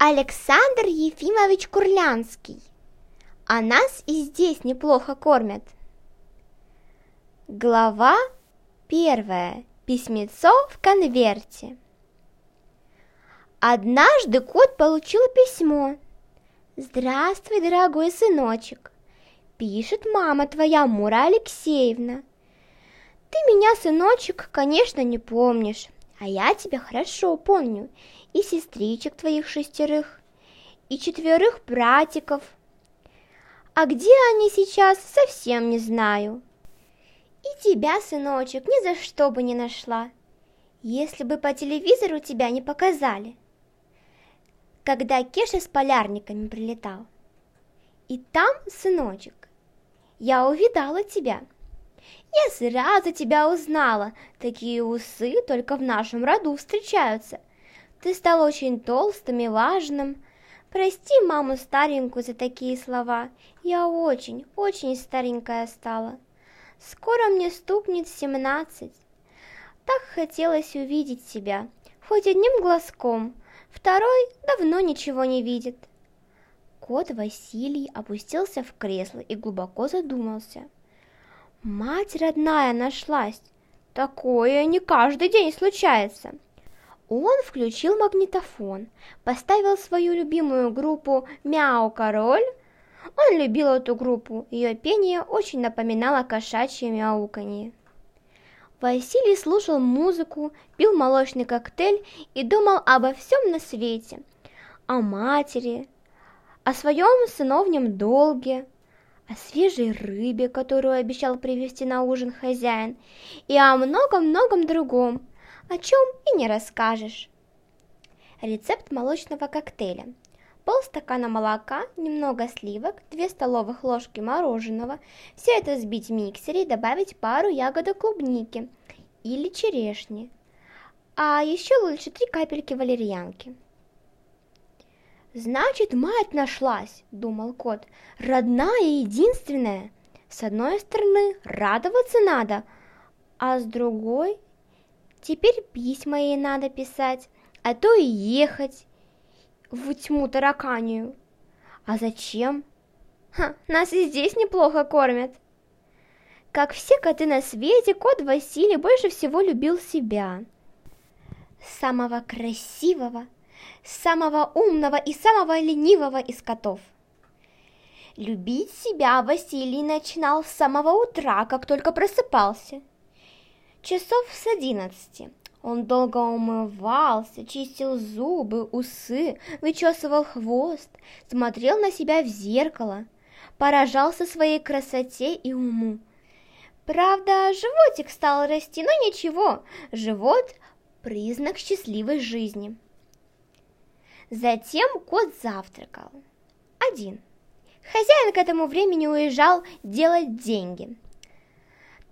Александр Ефимович Курлянский. А нас и здесь неплохо кормят. Глава первая. Письмецо в конверте. Однажды кот получил письмо. «Здравствуй, дорогой сыночек!» Пишет мама твоя Мура Алексеевна. Ты меня, сыночек, конечно, не помнишь, а я тебя хорошо помню, и сестричек твоих шестерых, и четверых братиков. А где они сейчас, совсем не знаю. И тебя, сыночек, ни за что бы не нашла, если бы по телевизору тебя не показали, когда Кеша с полярниками прилетал. И там, сыночек, я увидала тебя – я сразу тебя узнала. Такие усы только в нашем роду встречаются. Ты стал очень толстым и важным. Прости маму старенькую за такие слова. Я очень, очень старенькая стала. Скоро мне стукнет семнадцать. Так хотелось увидеть тебя, хоть одним глазком. Второй давно ничего не видит. Кот Василий опустился в кресло и глубоко задумался – Мать родная нашлась. Такое не каждый день случается. Он включил магнитофон, поставил свою любимую группу «Мяу Король». Он любил эту группу, ее пение очень напоминало кошачье мяуканье. Василий слушал музыку, пил молочный коктейль и думал обо всем на свете. О матери, о своем сыновнем долге, о свежей рыбе, которую обещал привезти на ужин хозяин, и о многом-многом другом, о чем и не расскажешь. Рецепт молочного коктейля. Полстакана молока, немного сливок, 2 столовых ложки мороженого. Все это взбить в миксере и добавить пару ягодок клубники или черешни. А еще лучше 3 капельки валерьянки. «Значит, мать нашлась!» – думал кот. «Родная и единственная! С одной стороны, радоваться надо, а с другой, теперь письма ей надо писать, а то и ехать в тьму тараканию. А зачем? Ха, нас и здесь неплохо кормят!» Как все коты на свете, кот Василий больше всего любил себя. Самого красивого, самого умного и самого ленивого из котов. Любить себя Василий начинал с самого утра, как только просыпался. Часов с одиннадцати. Он долго умывался, чистил зубы, усы, вычесывал хвост, смотрел на себя в зеркало, поражался своей красоте и уму. Правда, животик стал расти, но ничего, живот – признак счастливой жизни. Затем кот завтракал. Один. Хозяин к этому времени уезжал делать деньги.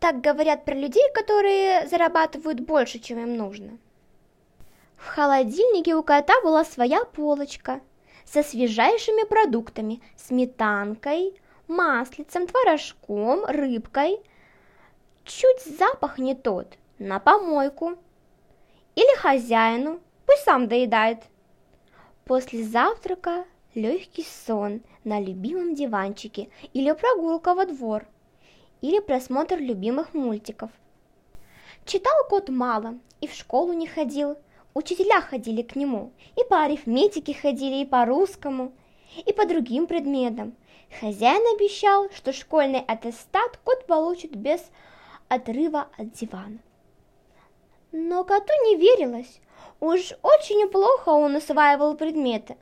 Так говорят про людей, которые зарабатывают больше, чем им нужно. В холодильнике у кота была своя полочка со свежайшими продуктами, сметанкой, маслицем, творожком, рыбкой. Чуть запах не тот, на помойку. Или хозяину, пусть сам доедает – После завтрака легкий сон на любимом диванчике или прогулка во двор, или просмотр любимых мультиков. Читал кот мало и в школу не ходил, учителя ходили к нему, и по арифметике ходили, и по русскому, и по другим предметам. Хозяин обещал, что школьный аттестат кот получит без отрыва от дивана. Но коту не верилось, Уж очень плохо он усваивал предметы.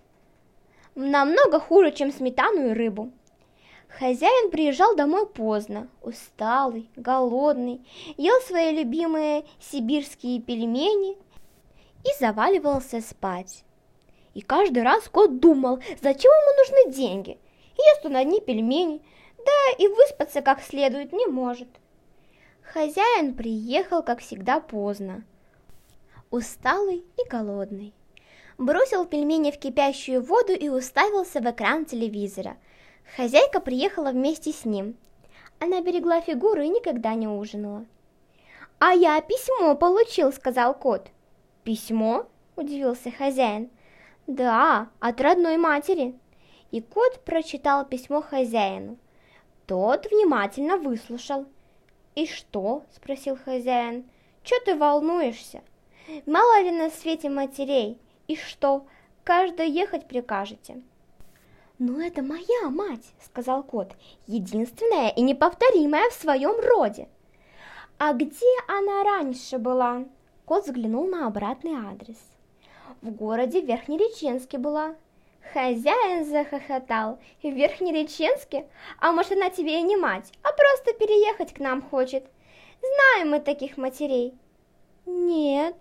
Намного хуже, чем сметану и рыбу. Хозяин приезжал домой поздно, усталый, голодный, ел свои любимые сибирские пельмени и заваливался спать. И каждый раз кот думал, зачем ему нужны деньги. Ест он одни пельмени, да и выспаться как следует не может. Хозяин приехал, как всегда, поздно усталый и голодный. Бросил пельмени в кипящую воду и уставился в экран телевизора. Хозяйка приехала вместе с ним. Она берегла фигуру и никогда не ужинала. «А я письмо получил», — сказал кот. «Письмо?» — удивился хозяин. Да, от родной матери. И кот прочитал письмо хозяину. Тот внимательно выслушал. «И что?» – спросил хозяин. «Чё ты волнуешься? Мало ли на свете матерей? И что, каждой ехать прикажете?» «Ну это моя мать», — сказал кот, — «единственная и неповторимая в своем роде». «А где она раньше была?» Кот взглянул на обратный адрес. «В городе Верхнереченске была». Хозяин захохотал. «В Верхнереченске? А может, она тебе и не мать, а просто переехать к нам хочет? Знаем мы таких матерей». «Нет»,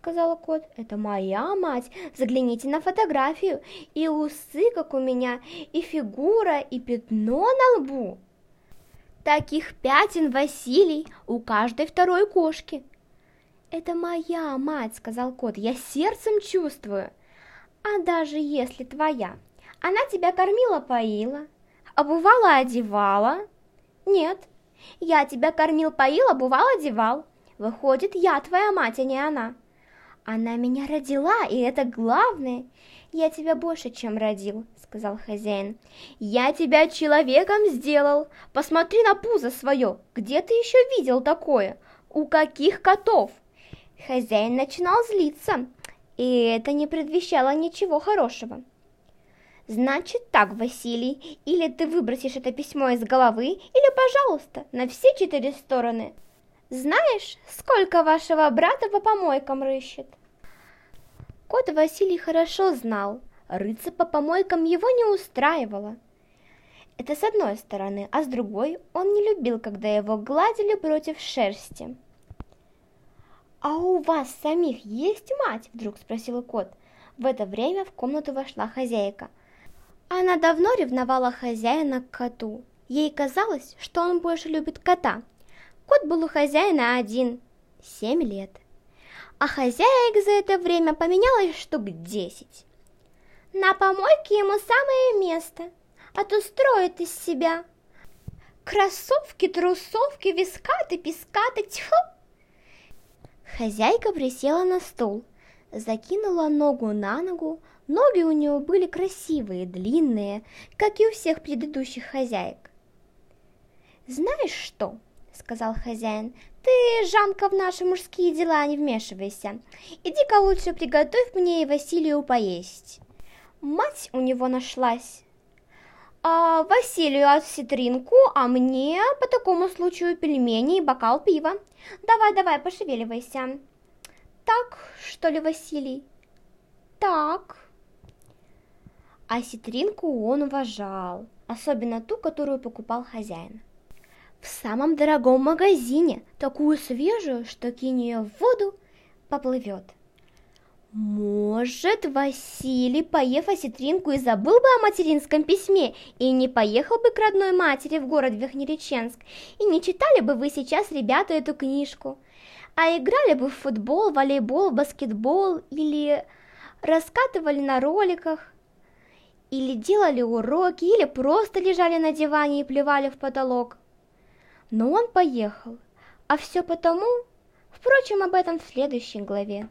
сказала кот. «Это моя мать. Загляните на фотографию. И усы, как у меня, и фигура, и пятно на лбу». Таких пятен, Василий, у каждой второй кошки. «Это моя мать», — сказал кот, — «я сердцем чувствую». «А даже если твоя, она тебя кормила-поила, обувала-одевала?» «Нет, я тебя кормил, поил, обувал, одевал. Выходит, я твоя мать, а не она». Она меня родила, и это главное. Я тебя больше, чем родил, сказал хозяин. Я тебя человеком сделал. Посмотри на пузо свое. Где ты еще видел такое? У каких котов? Хозяин начинал злиться, и это не предвещало ничего хорошего. Значит так, Василий, или ты выбросишь это письмо из головы, или, пожалуйста, на все четыре стороны. Знаешь, сколько вашего брата по помойкам рыщет? Кот Василий хорошо знал, рыться по помойкам его не устраивало. Это с одной стороны, а с другой он не любил, когда его гладили против шерсти. «А у вас самих есть мать?» – вдруг спросил кот. В это время в комнату вошла хозяйка. Она давно ревновала хозяина к коту. Ей казалось, что он больше любит кота. Кот был у хозяина один – семь лет а хозяек за это время поменялось штук десять. На помойке ему самое место, а то строит из себя. Кроссовки, трусовки, вискаты, пискаты, тьфу! Хозяйка присела на стул, закинула ногу на ногу, ноги у нее были красивые, длинные, как и у всех предыдущих хозяек. «Знаешь что?» — сказал хозяин, ты, Жанка, в наши мужские дела не вмешивайся. Иди-ка лучше приготовь мне и Василию поесть. Мать у него нашлась. А Василию осетринку, а мне по такому случаю пельмени и бокал пива. Давай, давай, пошевеливайся. Так, что ли, Василий? Так. А сетринку он уважал, особенно ту, которую покупал хозяин в самом дорогом магазине, такую свежую, что кинь ее в воду, поплывет. Может, Василий, поев осетринку, и забыл бы о материнском письме, и не поехал бы к родной матери в город Верхнереченск, и не читали бы вы сейчас, ребята, эту книжку, а играли бы в футбол, волейбол, баскетбол, или раскатывали на роликах, или делали уроки, или просто лежали на диване и плевали в потолок. Но он поехал, а все потому, впрочем, об этом в следующей главе.